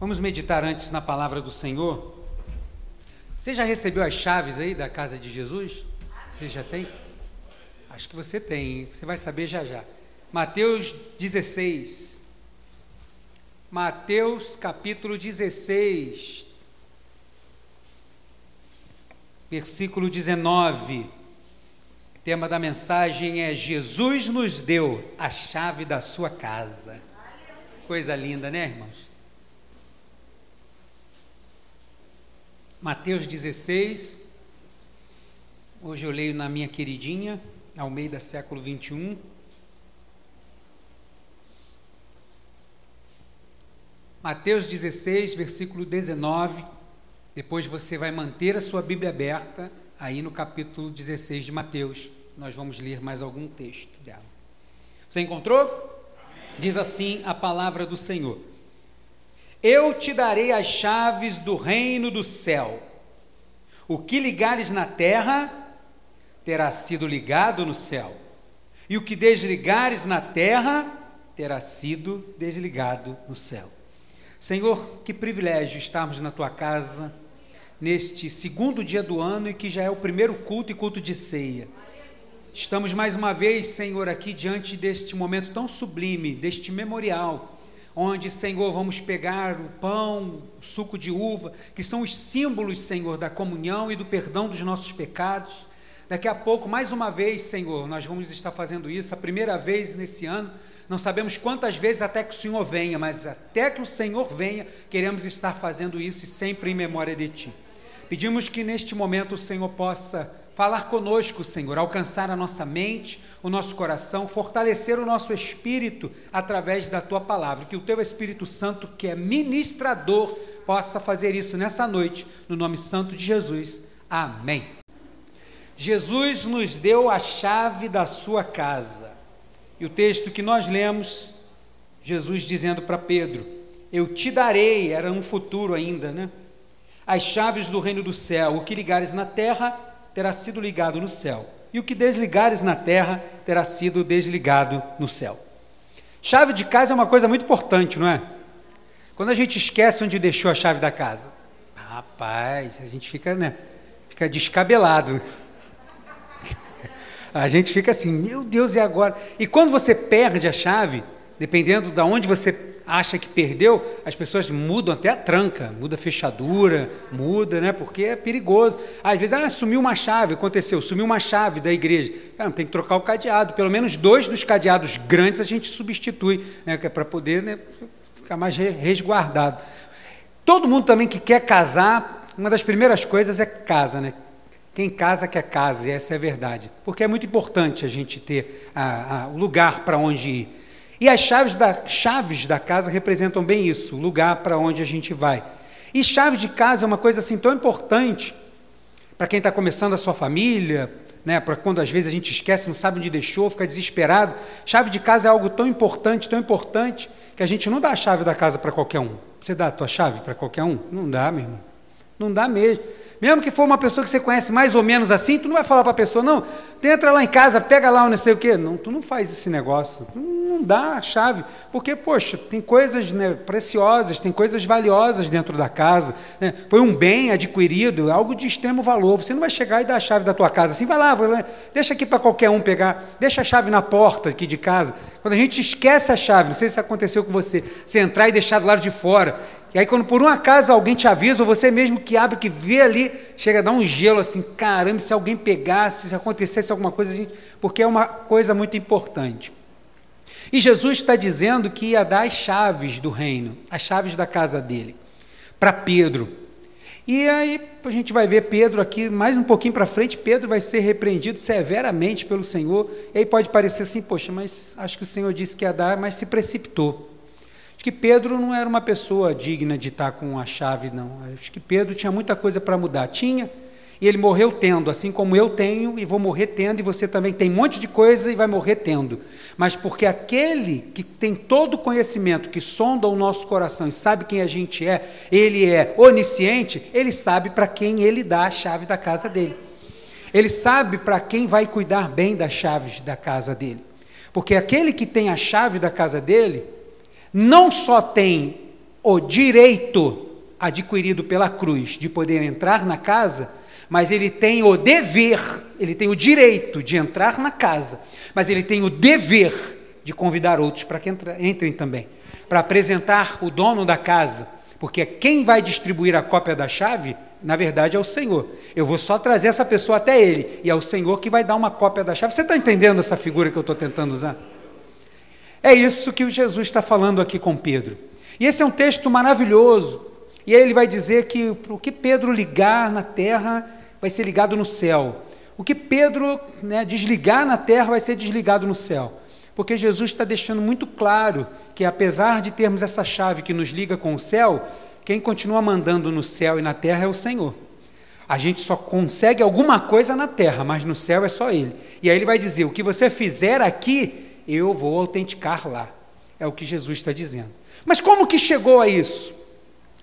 Vamos meditar antes na palavra do Senhor. Você já recebeu as chaves aí da casa de Jesus? Você já tem? Acho que você tem, você vai saber já já. Mateus 16. Mateus capítulo 16, versículo 19. O tema da mensagem é: Jesus nos deu a chave da sua casa. Coisa linda, né, irmãos? Mateus 16. Hoje eu leio na minha queridinha, Almeida século 21. Mateus 16, versículo 19. Depois você vai manter a sua Bíblia aberta aí no capítulo 16 de Mateus. Nós vamos ler mais algum texto dela. Você encontrou? Amém. Diz assim a palavra do Senhor: Eu te darei as chaves do reino do céu. O que ligares na terra terá sido ligado no céu, e o que desligares na terra terá sido desligado no céu. Senhor, que privilégio estarmos na tua casa neste segundo dia do ano e que já é o primeiro culto e culto de ceia. Estamos mais uma vez, Senhor, aqui diante deste momento tão sublime, deste memorial, onde, Senhor, vamos pegar o pão, o suco de uva, que são os símbolos, Senhor, da comunhão e do perdão dos nossos pecados. Daqui a pouco, mais uma vez, Senhor, nós vamos estar fazendo isso, a primeira vez nesse ano, não sabemos quantas vezes até que o Senhor venha, mas até que o Senhor venha, queremos estar fazendo isso e sempre em memória de Ti. Pedimos que neste momento o Senhor possa falar conosco, Senhor, alcançar a nossa mente, o nosso coração, fortalecer o nosso espírito através da tua palavra. Que o teu Espírito Santo, que é ministrador, possa fazer isso nessa noite, no nome santo de Jesus. Amém. Jesus nos deu a chave da sua casa. E o texto que nós lemos, Jesus dizendo para Pedro: Eu te darei, era um futuro ainda, né? As chaves do reino do céu. O que ligares na terra terá sido ligado no céu, e o que desligares na terra terá sido desligado no céu. Chave de casa é uma coisa muito importante, não é? Quando a gente esquece onde deixou a chave da casa, rapaz, a gente fica, né? Fica descabelado. A gente fica assim, meu Deus, e agora? E quando você perde a chave, dependendo de onde você acha que perdeu, as pessoas mudam até a tranca, muda a fechadura, muda, né? Porque é perigoso. Às vezes, ah, sumiu uma chave, aconteceu, sumiu uma chave da igreja. Cara, tem que trocar o cadeado. Pelo menos dois dos cadeados grandes a gente substitui, né? É para poder né, ficar mais resguardado. Todo mundo também que quer casar, uma das primeiras coisas é casa, né? Quem casa quer casa, e essa é a verdade. Porque é muito importante a gente ter o lugar para onde ir. E as chaves da, chaves da casa representam bem isso, o lugar para onde a gente vai. E chave de casa é uma coisa assim tão importante para quem está começando a sua família, né, para quando às vezes a gente esquece, não sabe onde deixou, fica desesperado. Chave de casa é algo tão importante, tão importante, que a gente não dá a chave da casa para qualquer um. Você dá a tua chave para qualquer um? Não dá, meu irmão. Não dá mesmo. Mesmo que for uma pessoa que você conhece mais ou menos assim, tu não vai falar para a pessoa, não, tu entra lá em casa, pega lá o não sei o quê. Não, tu não faz esse negócio. Não dá a chave. Porque, poxa, tem coisas né, preciosas, tem coisas valiosas dentro da casa. Né? Foi um bem adquirido, algo de extremo valor. Você não vai chegar e dar a chave da tua casa assim, vai lá, vai lá deixa aqui para qualquer um pegar, deixa a chave na porta aqui de casa. Quando a gente esquece a chave, não sei se aconteceu com você, você entrar e deixar do lado de fora, e aí, quando por um acaso alguém te avisa, ou você mesmo que abre, que vê ali, chega a dar um gelo assim, caramba, se alguém pegasse, se acontecesse alguma coisa, porque é uma coisa muito importante. E Jesus está dizendo que ia dar as chaves do reino, as chaves da casa dele, para Pedro. E aí a gente vai ver Pedro aqui, mais um pouquinho para frente, Pedro vai ser repreendido severamente pelo Senhor. E aí pode parecer assim, poxa, mas acho que o Senhor disse que ia dar, mas se precipitou. Acho que Pedro não era uma pessoa digna de estar com a chave, não. Acho que Pedro tinha muita coisa para mudar. Tinha, e ele morreu tendo, assim como eu tenho e vou morrer tendo, e você também tem um monte de coisa e vai morrer tendo. Mas porque aquele que tem todo o conhecimento, que sonda o nosso coração e sabe quem a gente é, ele é onisciente, ele sabe para quem ele dá a chave da casa dele. Ele sabe para quem vai cuidar bem das chaves da casa dele. Porque aquele que tem a chave da casa dele, não só tem o direito adquirido pela cruz de poder entrar na casa, mas ele tem o dever, ele tem o direito de entrar na casa, mas ele tem o dever de convidar outros para que entrem também, para apresentar o dono da casa, porque quem vai distribuir a cópia da chave, na verdade, é o Senhor. Eu vou só trazer essa pessoa até ele, e é o Senhor que vai dar uma cópia da chave. Você está entendendo essa figura que eu estou tentando usar? É isso que Jesus está falando aqui com Pedro. E esse é um texto maravilhoso. E aí ele vai dizer que o que Pedro ligar na terra vai ser ligado no céu. O que Pedro né, desligar na terra vai ser desligado no céu. Porque Jesus está deixando muito claro que, apesar de termos essa chave que nos liga com o céu, quem continua mandando no céu e na terra é o Senhor. A gente só consegue alguma coisa na terra, mas no céu é só Ele. E aí ele vai dizer: o que você fizer aqui, eu vou autenticar lá. É o que Jesus está dizendo. Mas como que chegou a isso?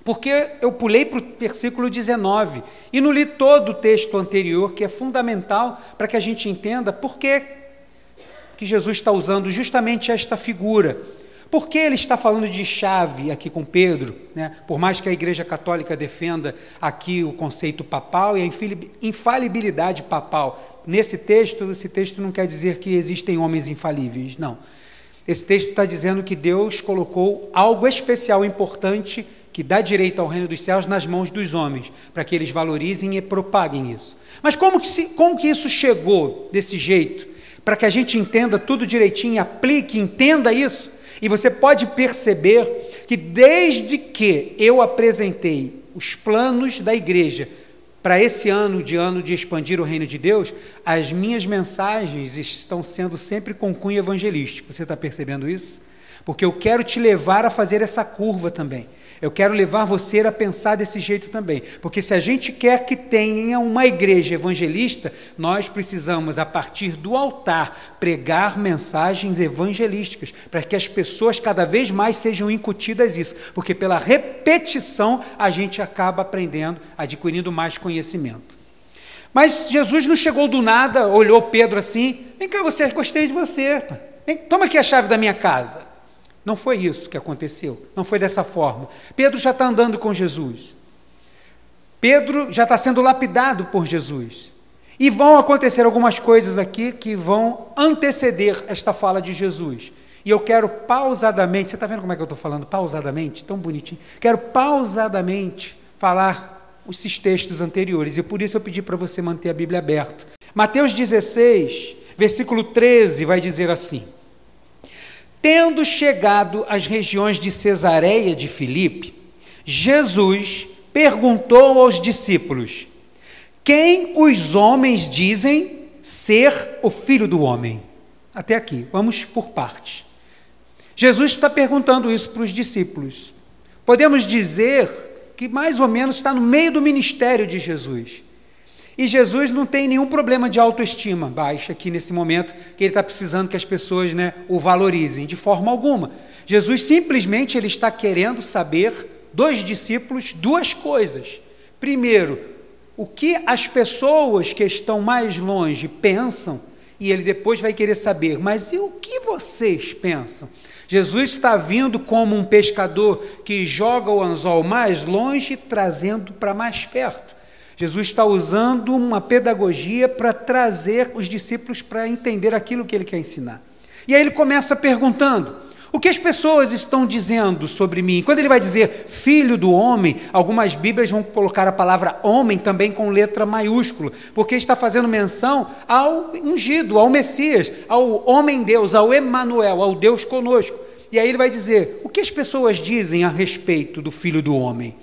Porque eu pulei para o versículo 19 e não li todo o texto anterior, que é fundamental para que a gente entenda por que, Jesus está usando justamente esta figura. Por que ele está falando de chave aqui com Pedro? Né? Por mais que a Igreja Católica defenda aqui o conceito papal e a infalibilidade papal. Nesse texto, esse texto não quer dizer que existem homens infalíveis, não. Esse texto está dizendo que Deus colocou algo especial, importante, que dá direito ao reino dos céus nas mãos dos homens, para que eles valorizem e propaguem isso. Mas como que, se, como que isso chegou desse jeito? Para que a gente entenda tudo direitinho, aplique, entenda isso. E você pode perceber que desde que eu apresentei os planos da igreja para esse ano de ano de expandir o reino de Deus, as minhas mensagens estão sendo sempre com cunho evangelístico. Você está percebendo isso? Porque eu quero te levar a fazer essa curva também. Eu quero levar você a pensar desse jeito também, porque se a gente quer que tenha uma igreja evangelista, nós precisamos, a partir do altar, pregar mensagens evangelísticas, para que as pessoas cada vez mais sejam incutidas isso, porque pela repetição a gente acaba aprendendo, adquirindo mais conhecimento. Mas Jesus não chegou do nada, olhou Pedro assim: vem cá, você, gostei de você, vem, toma aqui a chave da minha casa. Não foi isso que aconteceu, não foi dessa forma. Pedro já está andando com Jesus. Pedro já está sendo lapidado por Jesus. E vão acontecer algumas coisas aqui que vão anteceder esta fala de Jesus. E eu quero pausadamente, você está vendo como é que eu estou falando? Pausadamente, tão bonitinho. Quero pausadamente falar esses textos anteriores. E por isso eu pedi para você manter a Bíblia aberta. Mateus 16, versículo 13, vai dizer assim: Tendo chegado às regiões de Cesareia de Filipe, Jesus perguntou aos discípulos: Quem os homens dizem ser o filho do homem? Até aqui, vamos por partes. Jesus está perguntando isso para os discípulos. Podemos dizer que mais ou menos está no meio do ministério de Jesus. E Jesus não tem nenhum problema de autoestima baixa aqui nesse momento, que ele está precisando que as pessoas né, o valorizem, de forma alguma. Jesus simplesmente ele está querendo saber dos discípulos duas coisas. Primeiro, o que as pessoas que estão mais longe pensam, e ele depois vai querer saber, mas e o que vocês pensam? Jesus está vindo como um pescador que joga o anzol mais longe, trazendo para mais perto. Jesus está usando uma pedagogia para trazer os discípulos para entender aquilo que ele quer ensinar. E aí ele começa perguntando: o que as pessoas estão dizendo sobre mim? Quando ele vai dizer filho do homem, algumas Bíblias vão colocar a palavra homem também com letra maiúscula, porque está fazendo menção ao ungido, ao Messias, ao homem Deus, ao Emanuel, ao Deus conosco. E aí ele vai dizer: o que as pessoas dizem a respeito do filho do homem?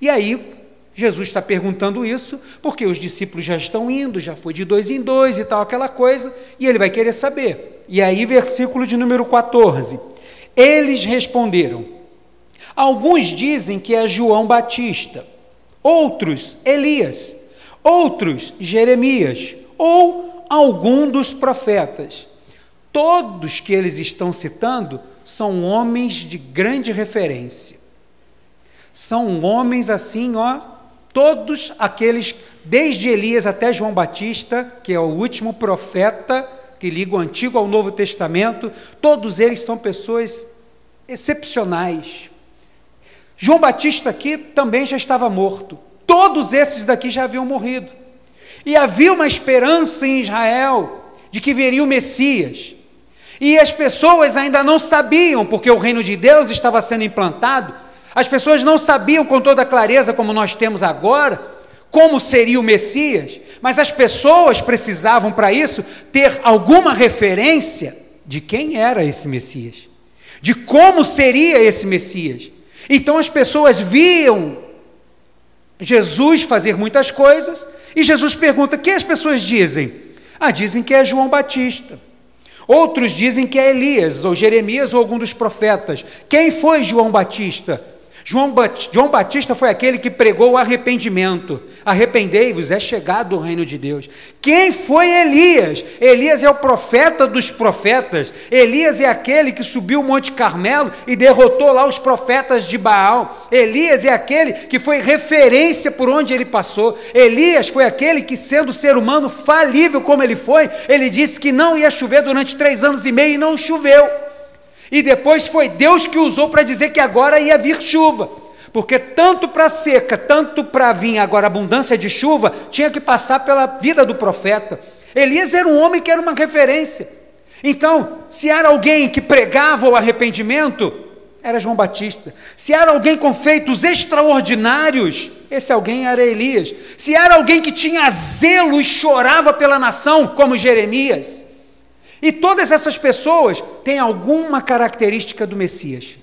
E aí Jesus está perguntando isso porque os discípulos já estão indo, já foi de dois em dois e tal, aquela coisa, e ele vai querer saber. E aí, versículo de número 14: Eles responderam: Alguns dizem que é João Batista, outros Elias, outros Jeremias, ou algum dos profetas. Todos que eles estão citando são homens de grande referência. São homens assim, ó, Todos aqueles, desde Elias até João Batista, que é o último profeta que liga o Antigo ao Novo Testamento, todos eles são pessoas excepcionais. João Batista aqui também já estava morto. Todos esses daqui já haviam morrido. E havia uma esperança em Israel de que viria o Messias. E as pessoas ainda não sabiam, porque o reino de Deus estava sendo implantado, as pessoas não sabiam com toda clareza, como nós temos agora, como seria o Messias, mas as pessoas precisavam, para isso, ter alguma referência de quem era esse Messias, de como seria esse Messias. Então as pessoas viam Jesus fazer muitas coisas, e Jesus pergunta: que as pessoas dizem? Ah, dizem que é João Batista. Outros dizem que é Elias, ou Jeremias, ou algum dos profetas. Quem foi João Batista? João, João Batista foi aquele que pregou o arrependimento. Arrependei-vos, é chegado o reino de Deus. Quem foi Elias? Elias é o profeta dos profetas. Elias é aquele que subiu o Monte Carmelo e derrotou lá os profetas de Baal. Elias é aquele que foi referência por onde ele passou. Elias foi aquele que, sendo ser humano falível como ele foi, ele disse que não ia chover durante três anos e meio e não choveu. E depois foi Deus que usou para dizer que agora ia vir chuva. Porque tanto para seca, tanto para vir agora abundância de chuva, tinha que passar pela vida do profeta. Elias era um homem que era uma referência. Então, se era alguém que pregava o arrependimento, era João Batista. Se era alguém com feitos extraordinários, esse alguém era Elias. Se era alguém que tinha zelo e chorava pela nação, como Jeremias, e todas essas pessoas têm alguma característica do Messias.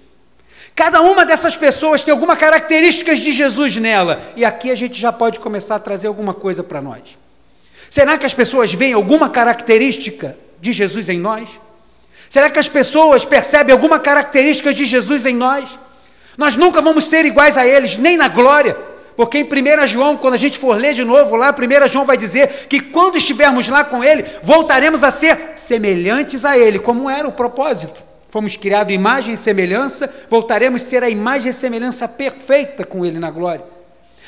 Cada uma dessas pessoas tem alguma característica de Jesus nela. E aqui a gente já pode começar a trazer alguma coisa para nós. Será que as pessoas veem alguma característica de Jesus em nós? Será que as pessoas percebem alguma característica de Jesus em nós? Nós nunca vamos ser iguais a eles, nem na glória, porque em 1 João, quando a gente for ler de novo lá, 1 João vai dizer que quando estivermos lá com Ele, voltaremos a ser semelhantes a Ele, como era o propósito. Fomos criados imagem e semelhança, voltaremos a ser a imagem e semelhança perfeita com Ele na glória.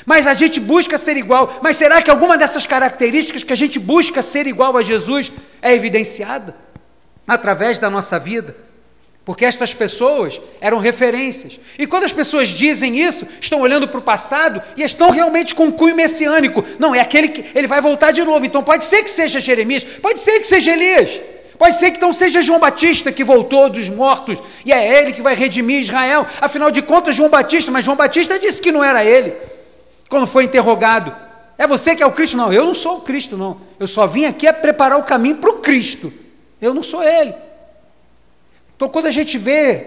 Mas a gente busca ser igual, mas será que alguma dessas características que a gente busca ser igual a Jesus é evidenciada através da nossa vida? Porque estas pessoas eram referências. E quando as pessoas dizem isso, estão olhando para o passado e estão realmente com um cunho messiânico. Não, é aquele que ele vai voltar de novo. Então pode ser que seja Jeremias, pode ser que seja Elias, pode ser que então seja João Batista que voltou dos mortos e é ele que vai redimir Israel. Afinal de contas, João Batista, mas João Batista disse que não era ele quando foi interrogado. É você que é o Cristo? Não, eu não sou o Cristo, não. Eu só vim aqui a preparar o caminho para o Cristo. Eu não sou ele. Então, quando a gente vê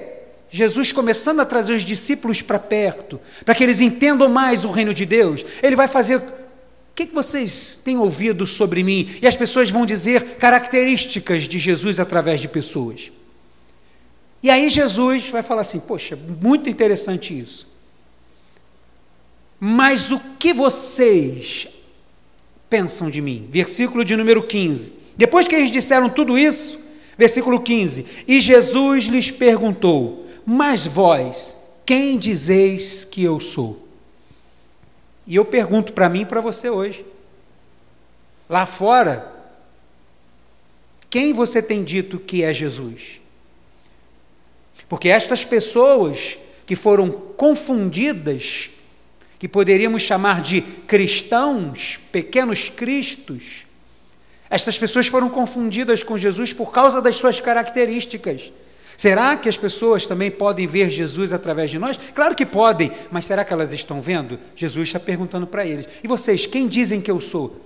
Jesus começando a trazer os discípulos para perto, para que eles entendam mais o reino de Deus, ele vai fazer. O que, vocês têm ouvido sobre mim? E as pessoas vão dizer características de Jesus através de pessoas. E aí Jesus vai falar assim: Poxa, muito interessante isso. Mas o que vocês pensam de mim? Versículo de número 15. Depois que eles disseram tudo isso, Versículo 15: E Jesus lhes perguntou: Mas vós, quem dizeis que eu sou? E eu pergunto para mim e para você hoje. Lá fora, quem você tem dito que é Jesus? Porque estas pessoas que foram confundidas, que poderíamos chamar de cristãos, pequenos cristos, estas pessoas foram confundidas com Jesus por causa das suas características. Será que as pessoas também podem ver Jesus através de nós? Claro que podem, mas será que elas estão vendo? Jesus está perguntando para eles: e vocês, quem dizem que eu sou?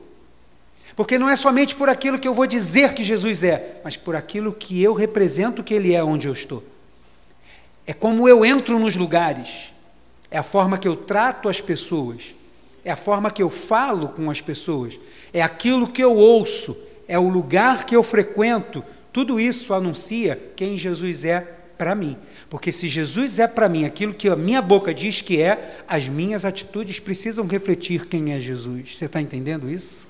Porque não é somente por aquilo que eu vou dizer que Jesus é, mas por aquilo que eu represento que Ele é onde eu estou. É como eu entro nos lugares, é a forma que eu trato as pessoas, é a forma que eu falo com as pessoas, é aquilo que eu ouço, é o lugar que eu frequento. Tudo isso anuncia quem Jesus é para mim. Porque se Jesus é para mim aquilo que a minha boca diz que é, as minhas atitudes precisam refletir quem é Jesus. Você está entendendo isso?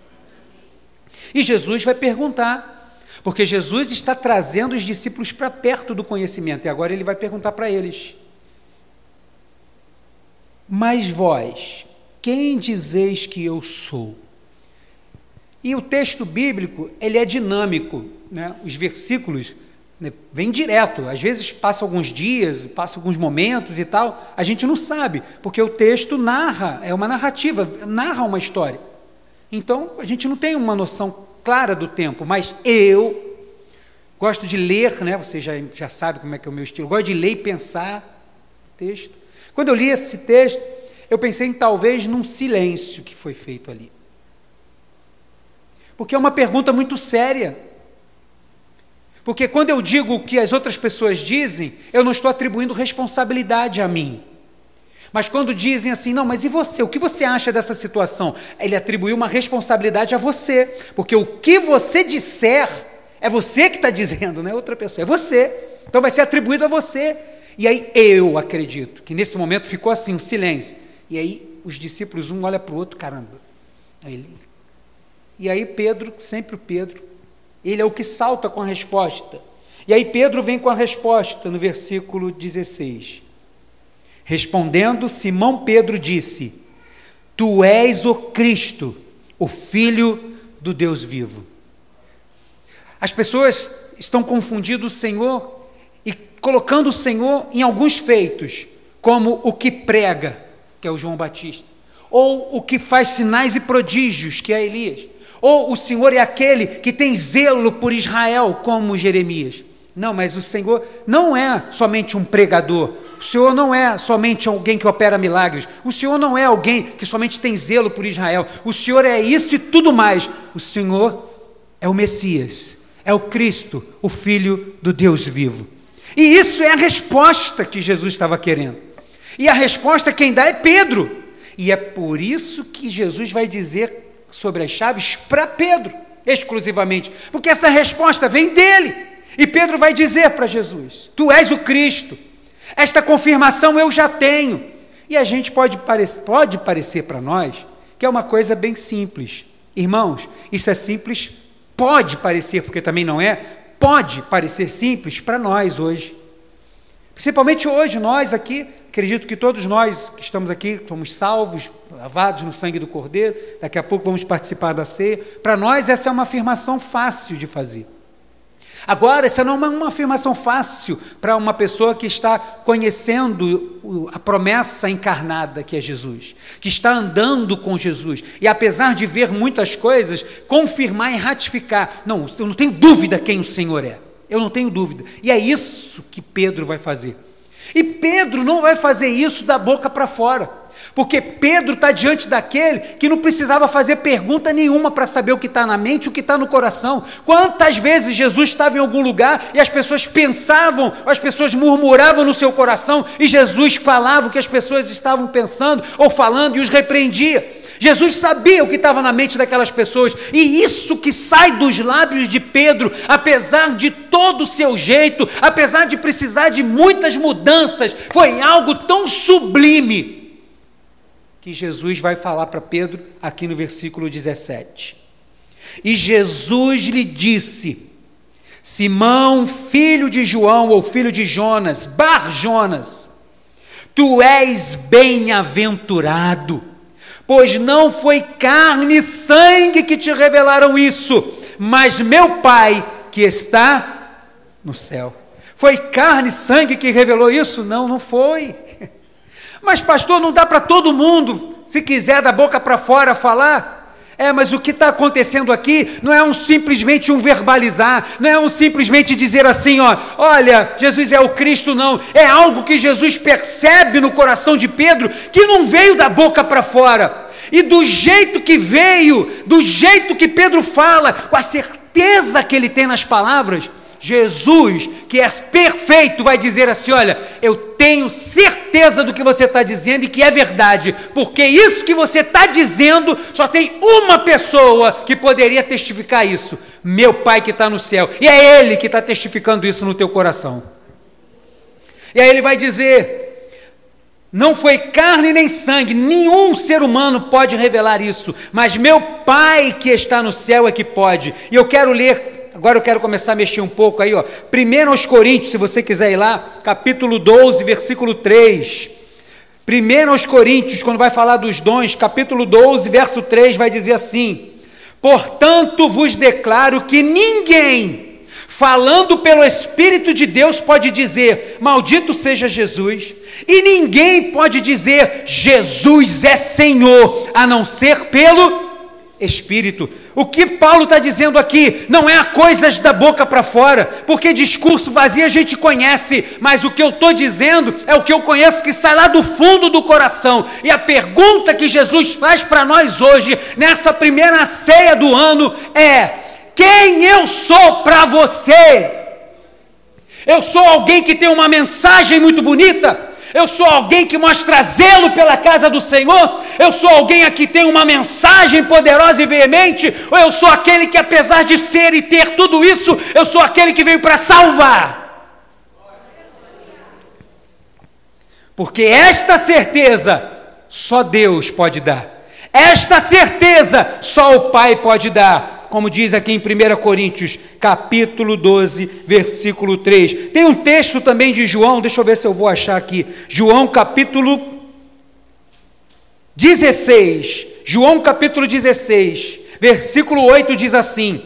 E Jesus vai perguntar, porque Jesus está trazendo os discípulos para perto do conhecimento, e agora ele vai perguntar para eles: Mas vós, quem dizeis que eu sou? E o texto bíblico, ele é dinâmico, né? Os versículos Né? Vem direto. Às vezes passa alguns dias, passa alguns momentos e tal. A gente não sabe, porque o texto narra, é uma narrativa, narra uma história. Então a gente não tem uma noção clara do tempo, mas eu gosto de ler, né? Você já, já sabe como é que é o meu estilo. Gosto de ler e pensar texto. Quando eu li esse texto, eu pensei em talvez num silêncio que foi feito ali. Porque é uma pergunta muito séria. Porque quando eu digo o que as outras pessoas dizem, eu não estou atribuindo responsabilidade a mim. Mas quando dizem assim, não, mas e você? O que você acha dessa situação? Ele atribuiu uma responsabilidade a você. Porque o que você disser, é você que está dizendo, não é outra pessoa, é você. Então vai ser atribuído a você. E aí eu acredito que nesse momento ficou assim, um silêncio. E aí os discípulos, um olha para o outro, caramba. Ele... E aí Pedro, sempre o Pedro, ele é o que salta com a resposta. E aí Pedro vem com a resposta no versículo 16. Respondendo, Simão Pedro disse: Tu és o Cristo, o Filho do Deus vivo. As pessoas estão confundindo o Senhor e colocando o Senhor em alguns feitos, como o que prega, que é o João Batista, ou o que faz sinais e prodígios, que é Elias, ou o Senhor é aquele que tem zelo por Israel, como Jeremias. Não, mas o Senhor não é somente um pregador, o Senhor não é somente alguém que opera milagres. O Senhor não é alguém que somente tem zelo por Israel. O Senhor é isso e tudo mais. O Senhor é o Messias, é o Cristo, o Filho do Deus vivo. E isso é a resposta que Jesus estava querendo. E a resposta quem dá é Pedro. E é por isso que Jesus vai dizer sobre as chaves para Pedro, exclusivamente. Porque essa resposta vem dele. E Pedro vai dizer para Jesus: Tu és o Cristo. Esta confirmação eu já tenho. E a gente pode, pode parecer para nós que é uma coisa bem simples. Irmãos, isso é simples, pode parecer, porque também não é, pode parecer simples para nós hoje. Principalmente hoje, nós aqui, acredito que todos nós que estamos aqui somos salvos, lavados no sangue do Cordeiro, daqui a pouco vamos participar da ceia. Para nós, essa é uma afirmação fácil de fazer. Agora, essa não é uma afirmação fácil para uma pessoa que está conhecendo a promessa encarnada que é Jesus, que está andando com Jesus, e apesar de ver muitas coisas, confirmar e ratificar: não, eu não tenho dúvida quem o Senhor é, eu não tenho dúvida, e é isso que Pedro vai fazer. E Pedro não vai fazer isso da boca para fora. Porque Pedro está diante daquele que não precisava fazer pergunta nenhuma para saber o que está na mente, o que está no coração. Quantas vezes Jesus estava em algum lugar e as pessoas pensavam, as pessoas murmuravam no seu coração e Jesus falava o que as pessoas estavam pensando ou falando e os repreendia. Jesus sabia o que estava na mente daquelas pessoas, e isso que sai dos lábios de Pedro, apesar de todo o seu jeito, apesar de precisar de muitas mudanças, foi algo tão sublime que Jesus vai falar para Pedro aqui no versículo 17. E Jesus lhe disse: Simão, filho de João ou filho de Jonas, Bar Jonas, tu és bem-aventurado, pois não foi carne e sangue que te revelaram isso, mas meu Pai que está no céu. Foi carne e sangue que revelou isso? Não, não foi. Mas, pastor, não dá para todo mundo, se quiser da boca para fora falar. É, mas o que está acontecendo aqui não é um simplesmente um verbalizar, não é um simplesmente dizer assim, ó, olha, Jesus é o Cristo, não. É algo que Jesus percebe no coração de Pedro que não veio da boca para fora. E do jeito que veio, do jeito que Pedro fala, com a certeza que ele tem nas palavras, Jesus, que é perfeito, vai dizer assim: olha, eu tenho certeza do que você está dizendo e que é verdade, porque isso que você está dizendo só tem uma pessoa que poderia testificar isso: meu Pai que está no céu, e é Ele que está testificando isso no teu coração. E aí ele vai dizer: não foi carne nem sangue, nenhum ser humano pode revelar isso, mas meu Pai que está no céu é que pode. E eu quero ler Agora eu quero começar a mexer um pouco aí, ó. Primeiro aos Coríntios, se você quiser ir lá, capítulo 12, versículo 3. Primeiro aos Coríntios, quando vai falar dos dons, capítulo 12, verso 3, vai dizer assim: Portanto vos declaro que ninguém falando pelo Espírito de Deus, pode dizer: Maldito seja Jesus, e ninguém pode dizer: Jesus é Senhor, a não ser pelo Espírito. O que Paulo está dizendo aqui não é coisas da boca para fora, porque discurso vazio a gente conhece, mas o que eu estou dizendo é o que eu conheço que sai lá do fundo do coração. E a pergunta que Jesus faz para nós hoje, nessa primeira ceia do ano, é: quem eu sou para você? Eu sou alguém que tem uma mensagem muito bonita? Eu sou alguém que mostra zelo pela casa do Senhor? Eu sou alguém que tem uma mensagem poderosa e veemente? Ou eu sou aquele que, apesar de ser e ter tudo isso, eu sou aquele que veio para salvar? Porque esta certeza só Deus pode dar. Esta certeza só o Pai pode dar como diz aqui em 1 Coríntios, capítulo 12, versículo 3. Tem um texto também de João, deixa eu ver se eu vou achar aqui. João capítulo 16. João capítulo 16, versículo 8 diz assim: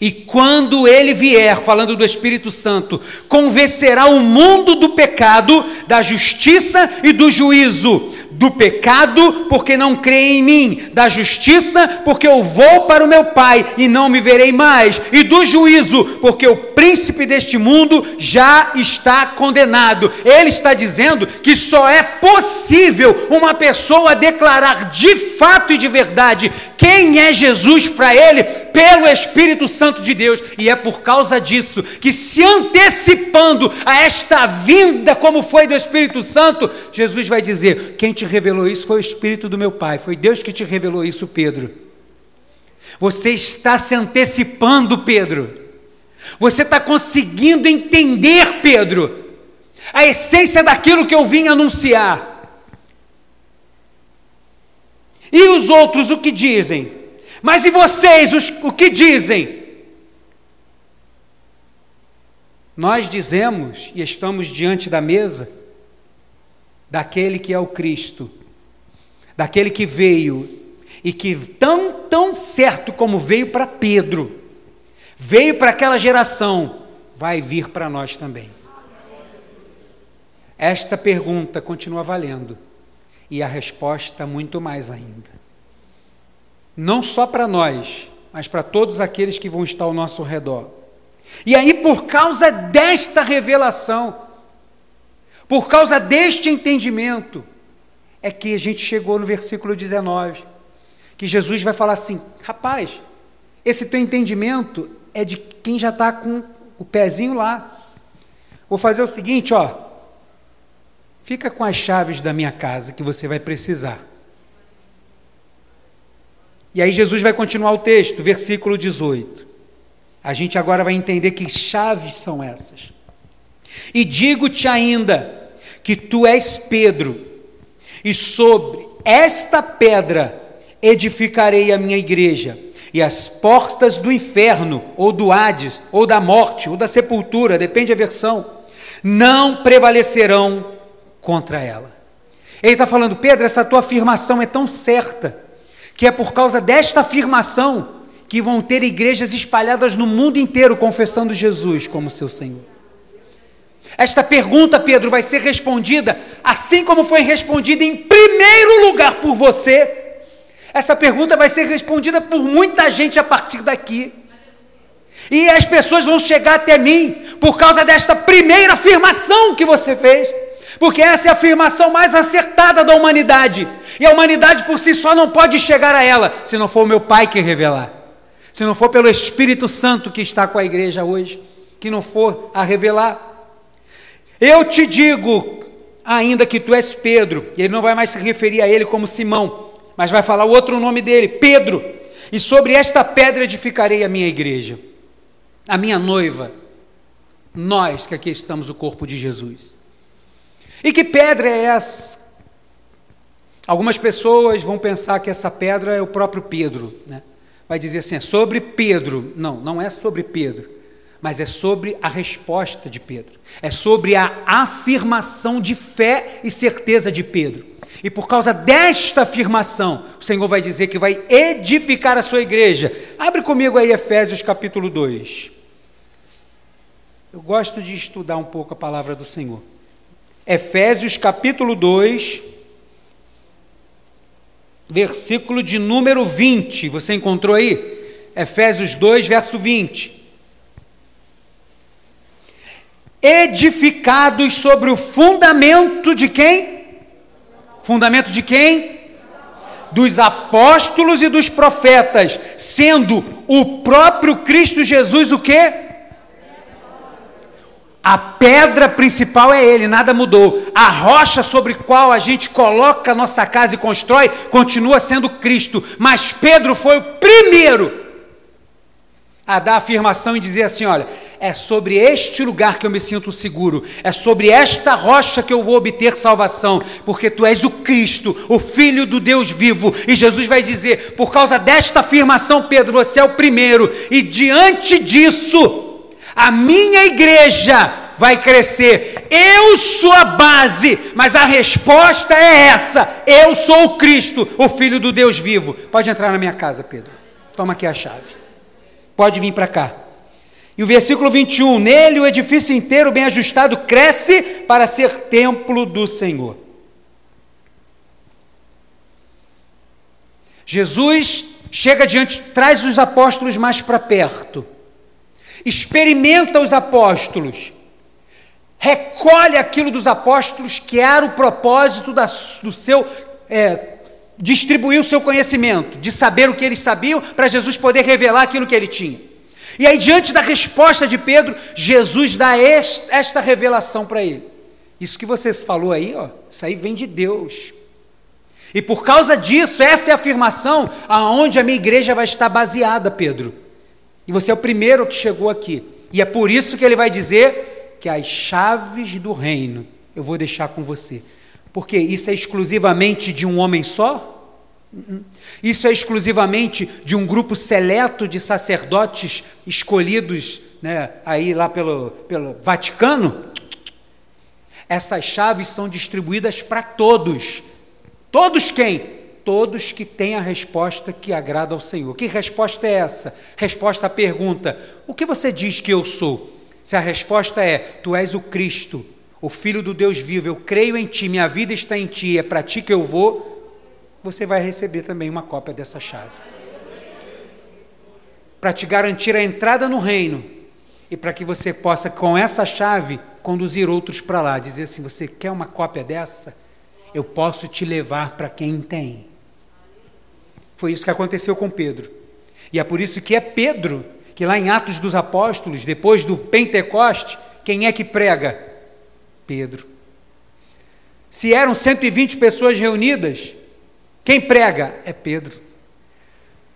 E quando ele vier, falando do Espírito Santo, convencerá o mundo do pecado, da justiça e do juízo do pecado, porque não crê em mim, da justiça, porque eu vou para o meu Pai e não me verei mais, e do juízo, porque o príncipe deste mundo já está condenado. Ele está dizendo que só é possível uma pessoa declarar de fato e de verdade quem é Jesus para ele pelo Espírito Santo de Deus, e é por causa disso que, se antecipando a esta vinda, como foi do Espírito Santo, Jesus vai dizer: Quem te revelou isso foi o Espírito do meu Pai, foi Deus que te revelou isso, Pedro. Você está se antecipando, Pedro. Você está conseguindo entender, Pedro, a essência daquilo que eu vim anunciar. E os outros o que dizem? Mas e vocês os, o que dizem? Nós dizemos e estamos diante da mesa daquele que é o Cristo, daquele que veio e que tão tão certo como veio para Pedro, veio para aquela geração, vai vir para nós também. Esta pergunta continua valendo e a resposta muito mais ainda. Não só para nós, mas para todos aqueles que vão estar ao nosso redor. E aí, por causa desta revelação, por causa deste entendimento, é que a gente chegou no versículo 19, que Jesus vai falar assim: rapaz, esse teu entendimento é de quem já está com o pezinho lá. Vou fazer o seguinte, ó. Fica com as chaves da minha casa que você vai precisar. E aí Jesus vai continuar o texto, versículo 18. A gente agora vai entender que chaves são essas. E digo-te ainda que tu és Pedro, e sobre esta pedra edificarei a minha igreja, e as portas do inferno, ou do Hades, ou da morte, ou da sepultura, depende da versão, não prevalecerão contra ela. Ele está falando, Pedro, essa tua afirmação é tão certa, que é por causa desta afirmação que vão ter igrejas espalhadas no mundo inteiro confessando Jesus como seu Senhor. Esta pergunta, Pedro, vai ser respondida assim como foi respondida em primeiro lugar por você. Essa pergunta vai ser respondida por muita gente a partir daqui. E as pessoas vão chegar até mim por causa desta primeira afirmação que você fez porque essa é a afirmação mais acertada da humanidade. E a humanidade por si só não pode chegar a ela, se não for o meu Pai que revelar. Se não for pelo Espírito Santo que está com a igreja hoje, que não for a revelar. Eu te digo, ainda que tu és Pedro, ele não vai mais se referir a ele como Simão, mas vai falar o outro nome dele, Pedro. E sobre esta pedra edificarei a minha igreja, a minha noiva, nós que aqui estamos, o corpo de Jesus. E que pedra é essa? Algumas pessoas vão pensar que essa pedra é o próprio Pedro, né? Vai dizer assim, é sobre Pedro. Não, não é sobre Pedro, mas é sobre a resposta de Pedro. É sobre a afirmação de fé e certeza de Pedro. E por causa desta afirmação, o Senhor vai dizer que vai edificar a sua igreja. Abre comigo aí Efésios capítulo 2. Eu gosto de estudar um pouco a palavra do Senhor. Efésios capítulo 2, versículo de número 20. Você encontrou aí? Efésios 2, verso 20. Edificados sobre o fundamento de quem? Fundamento de quem? Dos apóstolos e dos profetas, sendo o próprio Cristo Jesus o quê? A pedra principal é Ele, nada mudou. A rocha sobre qual a gente coloca a nossa casa e constrói continua sendo Cristo. Mas Pedro foi o primeiro a dar afirmação e dizer assim: olha, é sobre este lugar que eu me sinto seguro, é sobre esta rocha que eu vou obter salvação, porque tu és o Cristo, o Filho do Deus vivo. E Jesus vai dizer: por causa desta afirmação, Pedro, você é o primeiro, e diante disso, a minha igreja vai crescer. Eu sou a base, mas a resposta é essa: eu sou o Cristo, o Filho do Deus vivo. Pode entrar na minha casa, Pedro. Toma aqui a chave. Pode vir para cá. E o versículo 21, nele o edifício inteiro bem ajustado cresce para ser templo do Senhor. Jesus chega diante, traz os apóstolos mais para perto, experimenta os apóstolos, recolhe aquilo dos apóstolos que era o propósito da, do seu é, distribuir o seu conhecimento, de saber o que eles sabiam, para Jesus poder revelar aquilo que ele tinha. E aí, diante da resposta de Pedro, Jesus dá esta revelação para ele. Isso que você falou aí, ó, isso aí vem de Deus. E por causa disso, essa é a afirmação aonde a minha igreja vai estar baseada, Pedro. E você é o primeiro que chegou aqui. E é por isso que ele vai dizer que as chaves do reino eu vou deixar com você. Porque isso é exclusivamente de um homem só? Isso é exclusivamente de um grupo seleto de sacerdotes escolhidos né, aí lá pelo, pelo Vaticano? Essas chaves são distribuídas para todos. Todos quem? Todos que têm a resposta que agrada ao Senhor. Que resposta é essa? Resposta à pergunta: O que você diz que eu sou? Se a resposta é: Tu és o Cristo, o Filho do Deus vivo, eu creio em Ti, minha vida está em Ti, é para Ti que eu vou, você vai receber também uma cópia dessa chave. Para te garantir a entrada no reino e para que você possa, com essa chave, conduzir outros para lá. Dizer assim: você quer uma cópia dessa? Eu posso te levar para quem tem. Foi isso que aconteceu com Pedro. E é por isso que é Pedro que lá em Atos dos Apóstolos, depois do Pentecoste, quem é que prega? Pedro. Se eram 120 pessoas reunidas, quem prega é Pedro.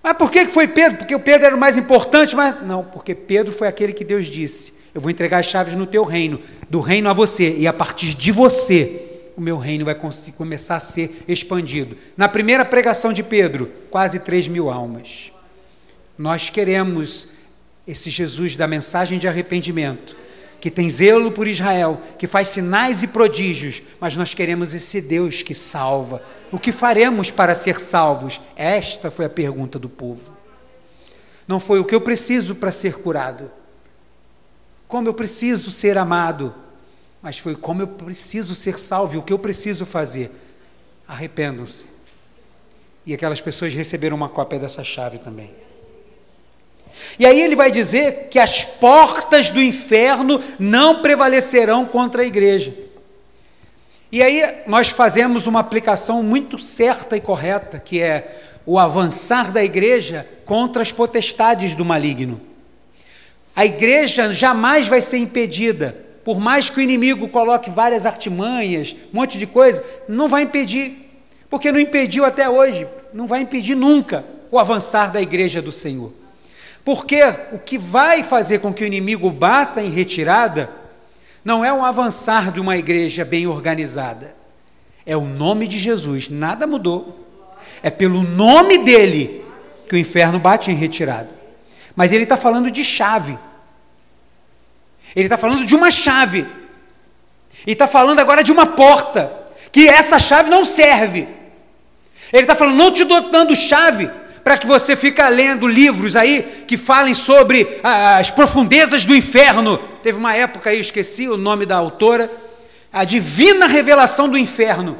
Mas por que foi Pedro? Porque o Pedro era o mais importante, mas não, porque Pedro foi aquele que Deus disse: Eu vou entregar as chaves no teu reino, do reino a você, e a partir de você o meu reino vai começar a ser expandido. Na primeira pregação de Pedro, quase 3 mil almas. Nós queremos esse Jesus da mensagem de arrependimento que tem zelo por Israel, que faz sinais e prodígios, mas nós queremos esse Deus que salva. O que faremos para ser salvos? Esta foi a pergunta do povo. Não foi o que eu preciso para ser curado, como eu preciso ser amado, mas foi como eu preciso ser salvo, o que eu preciso fazer. Arrependam-se. E aquelas pessoas receberam uma cópia dessa chave também. E aí ele vai dizer que as portas do inferno não prevalecerão contra a igreja. E aí nós fazemos uma aplicação muito certa e correta, que é o avançar da igreja contra as potestades do maligno. A igreja jamais vai ser impedida, por mais que o inimigo coloque várias artimanhas, um monte de coisa, não vai impedir, porque não impediu até hoje, não vai impedir nunca o avançar da igreja do Senhor. Porque o que vai fazer com que o inimigo bata em retirada não é um avançar de uma igreja bem organizada, é o nome de Jesus, nada mudou. É pelo nome dele que o inferno bate em retirada. Mas ele está falando de chave. Ele está falando de uma chave. E está falando agora de uma porta. Que essa chave não serve. Ele está falando, não te dou dando chave para que você fique lendo livros aí que falem sobre as profundezas do inferno. Teve uma época aí, esqueci o nome da autora, a divina revelação do inferno.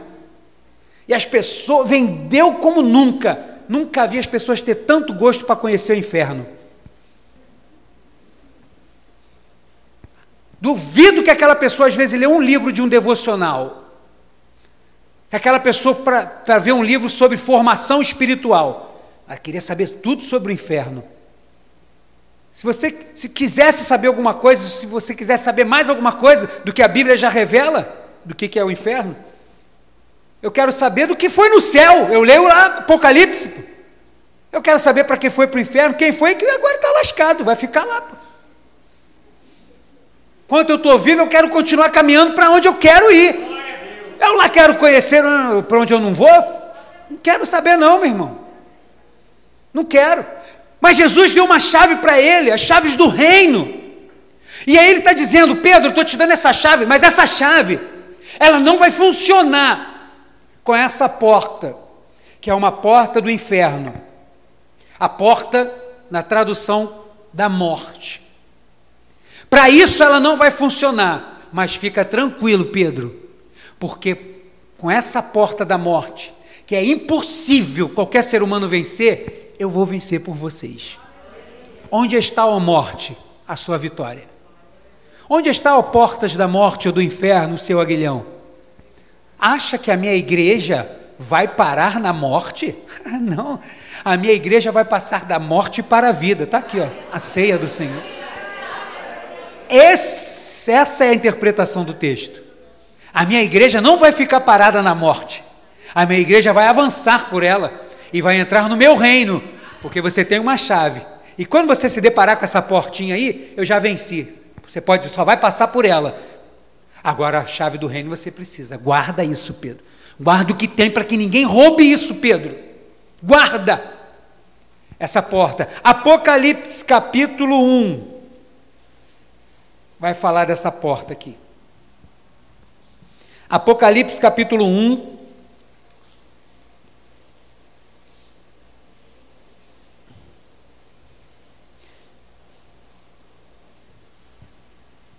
E as pessoas vendeu como nunca. Nunca vi as pessoas ter tanto gosto para conhecer o inferno. Duvido que aquela pessoa às vezes lê um livro de um devocional. Que aquela pessoa para ver um livro sobre formação espiritual. Ela queria saber tudo sobre o inferno. Se você se quisesse saber alguma coisa, se você quiser saber mais alguma coisa do que a Bíblia já revela, do que, que é o inferno, eu quero saber do que foi no céu. Eu leio lá Apocalipse. Eu quero saber para quem foi para o inferno, quem foi que agora está lascado, vai ficar lá. Enquanto eu estou vivo, eu quero continuar caminhando para onde eu quero ir. Eu lá quero conhecer ah, para onde eu não vou. Não quero saber, não, meu irmão. Não quero. Mas Jesus deu uma chave para ele, as chaves do reino. E aí ele está dizendo, Pedro, estou te dando essa chave, mas essa chave, ela não vai funcionar com essa porta, que é uma porta do inferno. A porta, na tradução, da morte. Para isso ela não vai funcionar. Mas fica tranquilo, Pedro, porque com essa porta da morte, que é impossível qualquer ser humano vencer, eu vou vencer por vocês. Onde está a morte? A sua vitória. Onde está as portas da morte ou do inferno, o seu aguilhão? Acha que a minha igreja vai parar na morte? Não. A minha igreja vai passar da morte para a vida. Está aqui, ó, a ceia do Senhor. Esse, essa é a interpretação do texto. A minha igreja não vai ficar parada na morte. A minha igreja vai avançar por ela e vai entrar no meu reino, porque você tem uma chave. E quando você se deparar com essa portinha aí, eu já venci. Você pode só vai passar por ela. Agora a chave do reino você precisa. Guarda isso, Pedro. Guarda o que tem para que ninguém roube isso, Pedro. Guarda essa porta. Apocalipse capítulo 1 vai falar dessa porta aqui. Apocalipse capítulo 1.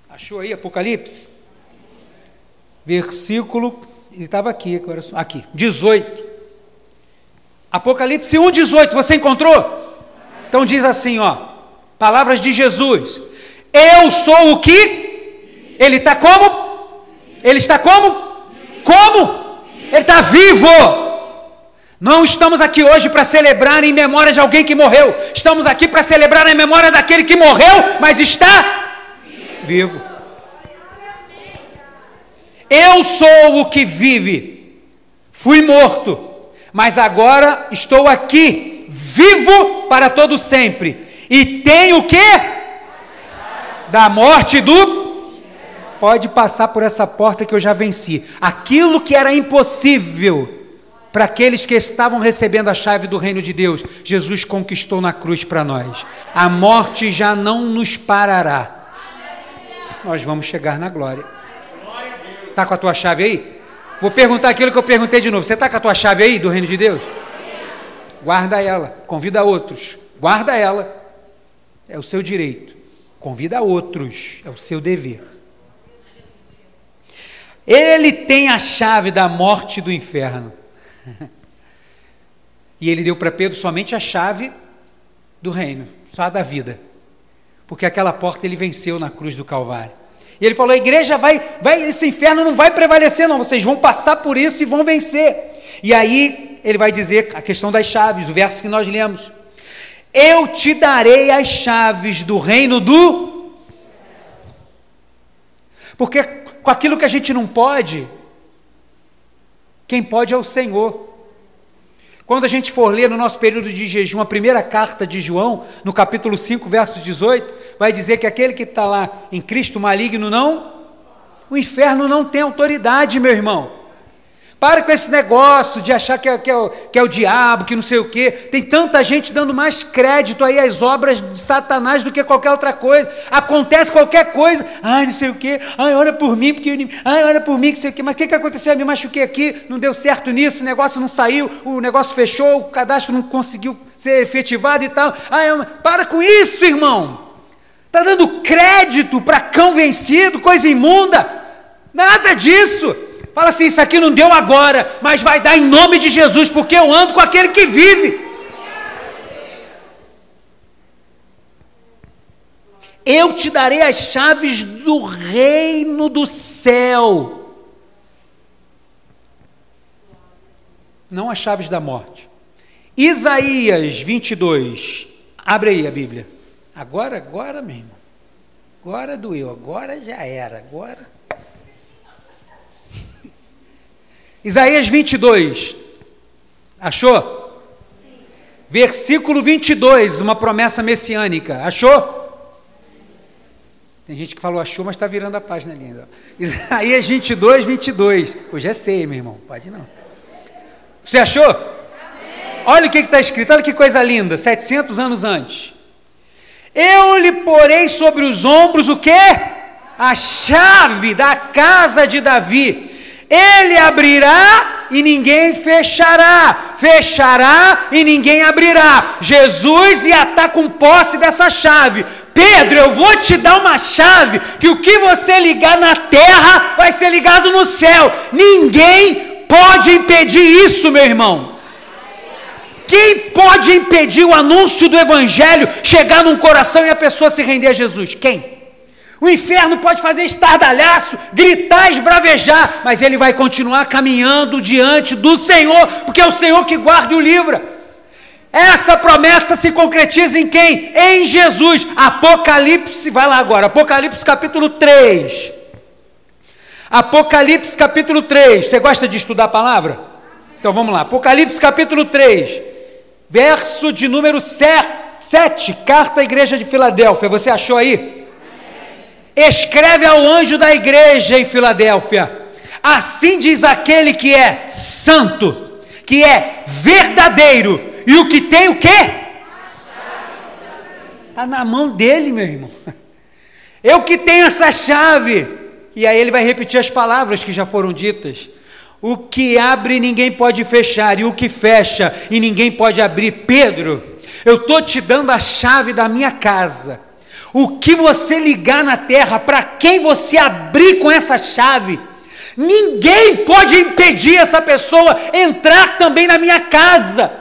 Achou aí Apocalipse? Versículo, ele estava aqui, agora, aqui, 18. Apocalipse 1, 18, você encontrou? Então diz assim, ó, palavras de Jesus. Eu sou o que? Ele está como? Ele está como? Como? Ele está vivo. Não estamos aqui hoje para celebrar em memória de alguém que morreu. Estamos aqui para celebrar em memória daquele que morreu, mas está vivo. Eu sou o que vive. Fui morto, mas agora estou aqui, vivo para todo sempre. E tenho o que? Da morte do. Pode passar por essa porta que eu já venci. Aquilo que era impossível para aqueles que estavam recebendo a chave do reino de Deus, Jesus conquistou na cruz para nós. A morte já não nos parará. Nós vamos chegar na glória. Está com a tua chave aí? Vou perguntar aquilo que eu perguntei de novo. Você está com a tua chave aí do reino de Deus? Guarda ela, convida outros. Guarda ela. É o seu direito. Convida outros, é o seu dever. Ele tem a chave da morte do inferno. E ele deu para Pedro somente a chave do reino, só a da vida. Porque aquela porta ele venceu na cruz do Calvário. E ele falou: a igreja vai, vai, esse inferno não vai prevalecer, não. Vocês vão passar por isso e vão vencer. E aí ele vai dizer a questão das chaves, o verso que nós lemos. Eu te darei as chaves do reino do. Porque com aquilo que a gente não pode, quem pode é o Senhor. Quando a gente for ler no nosso período de jejum a primeira carta de João, no capítulo 5, verso 18, vai dizer que aquele que está lá em Cristo maligno não, o inferno não tem autoridade, meu irmão. Para com esse negócio de achar que é, que, é o, que é o diabo, que não sei o quê. Tem tanta gente dando mais crédito aí às obras de Satanás do que qualquer outra coisa. Acontece qualquer coisa. Ai, não sei o quê. Ai, ora por mim, porque. Ai, ora por mim, que sei o quê. Mas o que, que aconteceu? Eu me machuquei aqui, não deu certo nisso, o negócio não saiu, o negócio fechou, o cadastro não conseguiu ser efetivado e tal. Ai, para com isso, irmão. Está dando crédito para cão vencido, coisa imunda. Nada disso. Fala assim: Isso aqui não deu agora, mas vai dar em nome de Jesus, porque eu ando com aquele que vive. Eu te darei as chaves do reino do céu. Não as chaves da morte. Isaías 22. Abre aí a Bíblia. Agora, agora mesmo. Agora doeu, agora já era. Agora. Isaías 22. Achou? Sim. Versículo 22, uma promessa messiânica. Achou? Tem gente que falou achou, mas está virando a página linda. Isaías 22, 22. Hoje é ceia, meu irmão. Pode não. Você achou? Amém. Olha o que está escrito, olha que coisa linda. 700 anos antes. Eu lhe porei sobre os ombros o quê? A chave da casa de Davi ele abrirá e ninguém fechará, fechará e ninguém abrirá. Jesus ia estar com posse dessa chave. Pedro, eu vou te dar uma chave que o que você ligar na terra vai ser ligado no céu. Ninguém pode impedir isso, meu irmão. Quem pode impedir o anúncio do evangelho chegar num coração e a pessoa se render a Jesus? Quem? O inferno pode fazer estardalhaço, gritar, esbravejar, mas ele vai continuar caminhando diante do Senhor, porque é o Senhor que guarda e o livra. Essa promessa se concretiza em quem? Em Jesus. Apocalipse, vai lá agora, Apocalipse capítulo 3. Apocalipse capítulo 3. Você gosta de estudar a palavra? Então vamos lá. Apocalipse capítulo 3, verso de número 7, carta à igreja de Filadélfia. Você achou aí? Escreve ao anjo da igreja em Filadélfia: Assim diz aquele que é santo, que é verdadeiro, e o que tem o quê? Está na mão dele, meu irmão. Eu que tenho essa chave. E aí ele vai repetir as palavras que já foram ditas. O que abre ninguém pode fechar, e o que fecha e ninguém pode abrir. Pedro, eu estou te dando a chave da minha casa. O que você ligar na terra, para quem você abrir com essa chave, ninguém pode impedir essa pessoa entrar também na minha casa.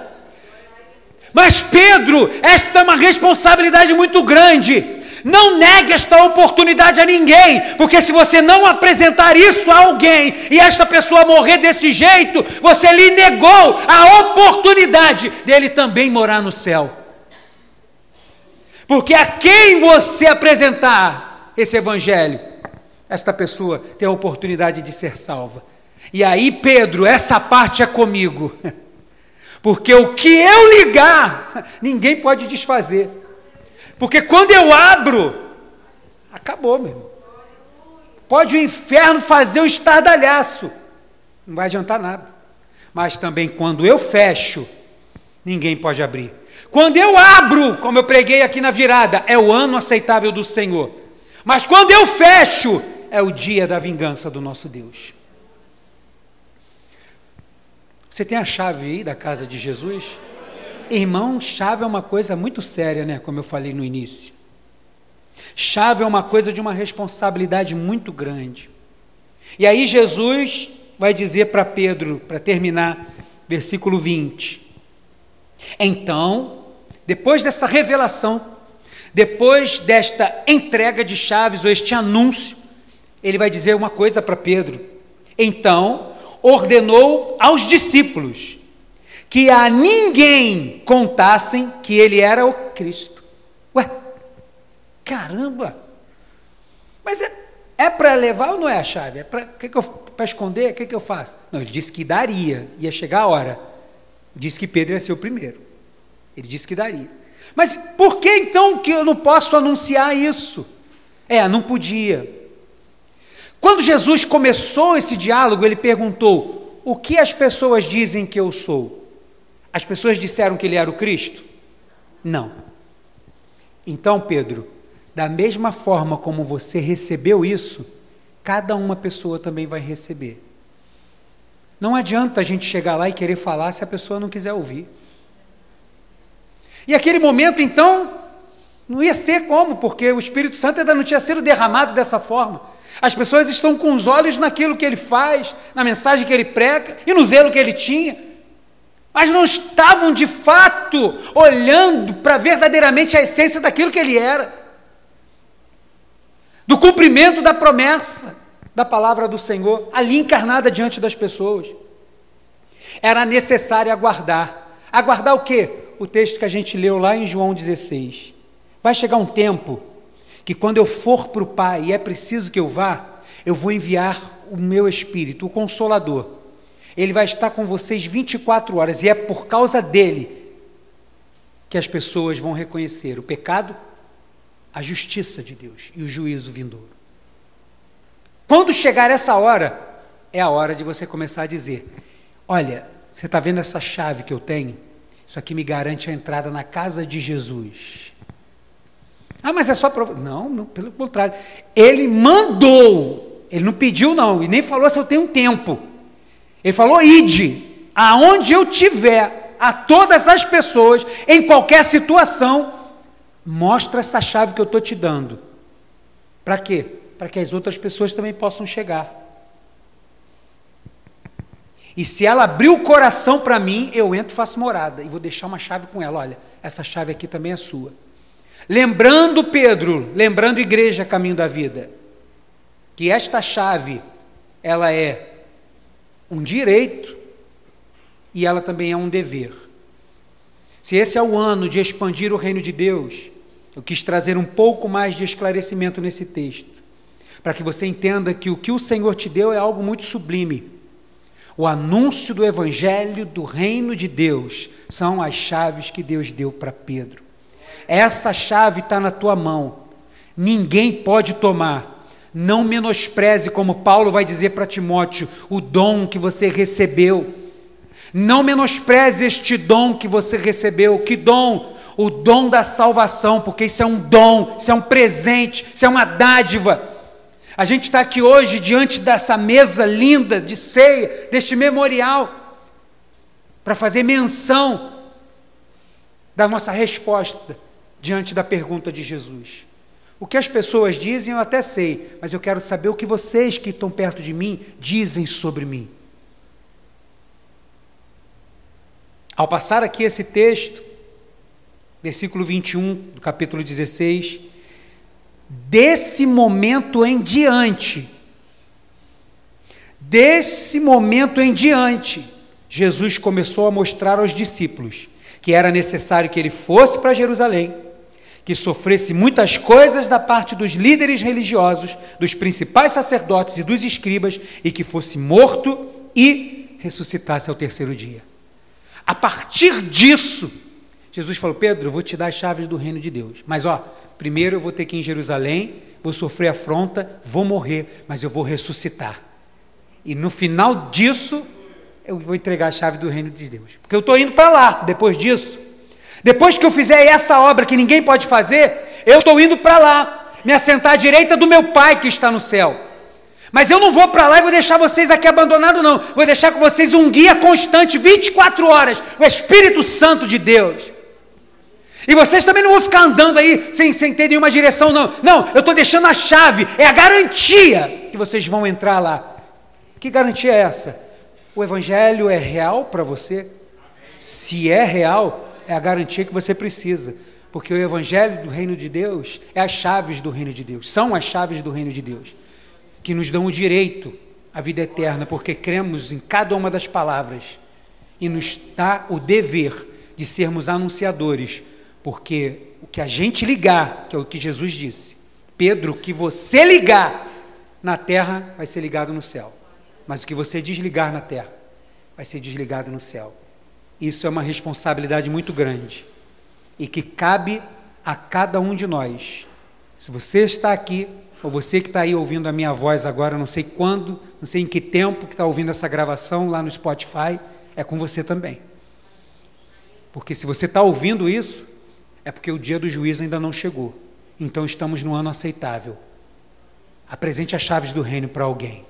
Mas Pedro, esta é uma responsabilidade muito grande. Não negue esta oportunidade a ninguém, porque se você não apresentar isso a alguém e esta pessoa morrer desse jeito, você lhe negou a oportunidade dele também morar no céu. Porque a quem você apresentar esse evangelho, esta pessoa tem a oportunidade de ser salva. E aí, Pedro, essa parte é comigo. Porque o que eu ligar, ninguém pode desfazer. Porque quando eu abro, acabou, meu irmão. Pode o inferno fazer o estardalhaço, não vai adiantar nada. Mas também quando eu fecho, ninguém pode abrir. Quando eu abro, como eu preguei aqui na virada, é o ano aceitável do Senhor. Mas quando eu fecho, é o dia da vingança do nosso Deus. Você tem a chave aí da casa de Jesus? Irmão, chave é uma coisa muito séria, né? Como eu falei no início. Chave é uma coisa de uma responsabilidade muito grande. E aí Jesus vai dizer para Pedro, para terminar, versículo 20: Então depois dessa revelação, depois desta entrega de chaves ou este anúncio, ele vai dizer uma coisa para Pedro. Então, ordenou aos discípulos que a ninguém contassem que ele era o Cristo. Ué, caramba! Mas é, é para levar ou não é a chave? É para que que esconder? O que, que eu faço? Não, ele disse que daria, ia chegar a hora. Disse que Pedro ia ser o primeiro. Ele disse que daria. Mas por que então que eu não posso anunciar isso? É, não podia. Quando Jesus começou esse diálogo, ele perguntou: o que as pessoas dizem que eu sou? As pessoas disseram que ele era o Cristo? Não. Então, Pedro, da mesma forma como você recebeu isso, cada uma pessoa também vai receber. Não adianta a gente chegar lá e querer falar se a pessoa não quiser ouvir. E aquele momento, então, não ia ser como, porque o Espírito Santo ainda não tinha sido derramado dessa forma. As pessoas estão com os olhos naquilo que ele faz, na mensagem que ele prega e no zelo que ele tinha, mas não estavam de fato olhando para verdadeiramente a essência daquilo que ele era, do cumprimento da promessa da palavra do Senhor, ali encarnada diante das pessoas. Era necessário aguardar. Aguardar o quê? O texto que a gente leu lá em João 16. Vai chegar um tempo que quando eu for para o Pai e é preciso que eu vá, eu vou enviar o meu Espírito, o Consolador. Ele vai estar com vocês 24 horas e é por causa dele que as pessoas vão reconhecer o pecado, a justiça de Deus e o juízo vindouro. Quando chegar essa hora, é a hora de você começar a dizer: Olha, você está vendo essa chave que eu tenho? Isso aqui me garante a entrada na casa de Jesus. Ah, mas é só para. Não, não, pelo contrário. Ele mandou. Ele não pediu, não. E nem falou se eu tenho tempo. Ele falou: ide, aonde eu tiver, a todas as pessoas, em qualquer situação, mostra essa chave que eu estou te dando. Para quê? Para que as outras pessoas também possam chegar. E se ela abrir o coração para mim, eu entro e faço morada. E vou deixar uma chave com ela. Olha, essa chave aqui também é sua. Lembrando Pedro, lembrando igreja caminho da vida, que esta chave ela é um direito e ela também é um dever. Se esse é o ano de expandir o reino de Deus, eu quis trazer um pouco mais de esclarecimento nesse texto, para que você entenda que o que o Senhor te deu é algo muito sublime. O anúncio do evangelho do reino de Deus são as chaves que Deus deu para Pedro. Essa chave está na tua mão. Ninguém pode tomar. Não menospreze, como Paulo vai dizer para Timóteo, o dom que você recebeu. Não menospreze este dom que você recebeu. Que dom? O dom da salvação, porque isso é um dom, isso é um presente, isso é uma dádiva. A gente está aqui hoje diante dessa mesa linda de ceia, deste memorial, para fazer menção da nossa resposta diante da pergunta de Jesus. O que as pessoas dizem eu até sei, mas eu quero saber o que vocês que estão perto de mim dizem sobre mim. Ao passar aqui esse texto, versículo 21 do capítulo 16, desse momento em diante, desse momento em diante, Jesus começou a mostrar aos discípulos que era necessário que ele fosse para Jerusalém que sofresse muitas coisas da parte dos líderes religiosos, dos principais sacerdotes e dos escribas, e que fosse morto e ressuscitasse ao terceiro dia. A partir disso, Jesus falou: Pedro, eu vou te dar as chaves do reino de Deus. Mas ó, primeiro eu vou ter que ir em Jerusalém, vou sofrer afronta, vou morrer, mas eu vou ressuscitar. E no final disso, eu vou entregar a chave do reino de Deus. Porque eu estou indo para lá, depois disso. Depois que eu fizer essa obra que ninguém pode fazer, eu estou indo para lá, me assentar à direita do meu Pai que está no céu. Mas eu não vou para lá e vou deixar vocês aqui abandonados, não. Vou deixar com vocês um guia constante, 24 horas, o Espírito Santo de Deus. E vocês também não vão ficar andando aí sem, sem ter nenhuma direção, não. Não, eu estou deixando a chave, é a garantia que vocês vão entrar lá. Que garantia é essa? O Evangelho é real para você? Se é real, é a garantia que você precisa, porque o Evangelho do Reino de Deus é as chaves do Reino de Deus, são as chaves do Reino de Deus, que nos dão o direito à vida eterna, porque cremos em cada uma das palavras e nos dá o dever de sermos anunciadores, porque o que a gente ligar, que é o que Jesus disse, Pedro, o que você ligar na terra vai ser ligado no céu, mas o que você desligar na terra vai ser desligado no céu. Isso é uma responsabilidade muito grande e que cabe a cada um de nós. Se você está aqui ou você que está aí ouvindo a minha voz agora, não sei quando, não sei em que tempo que está ouvindo essa gravação lá no Spotify, é com você também. Porque se você está ouvindo isso, é porque o dia do juízo ainda não chegou. Então estamos no ano aceitável. Apresente as chaves do reino para alguém.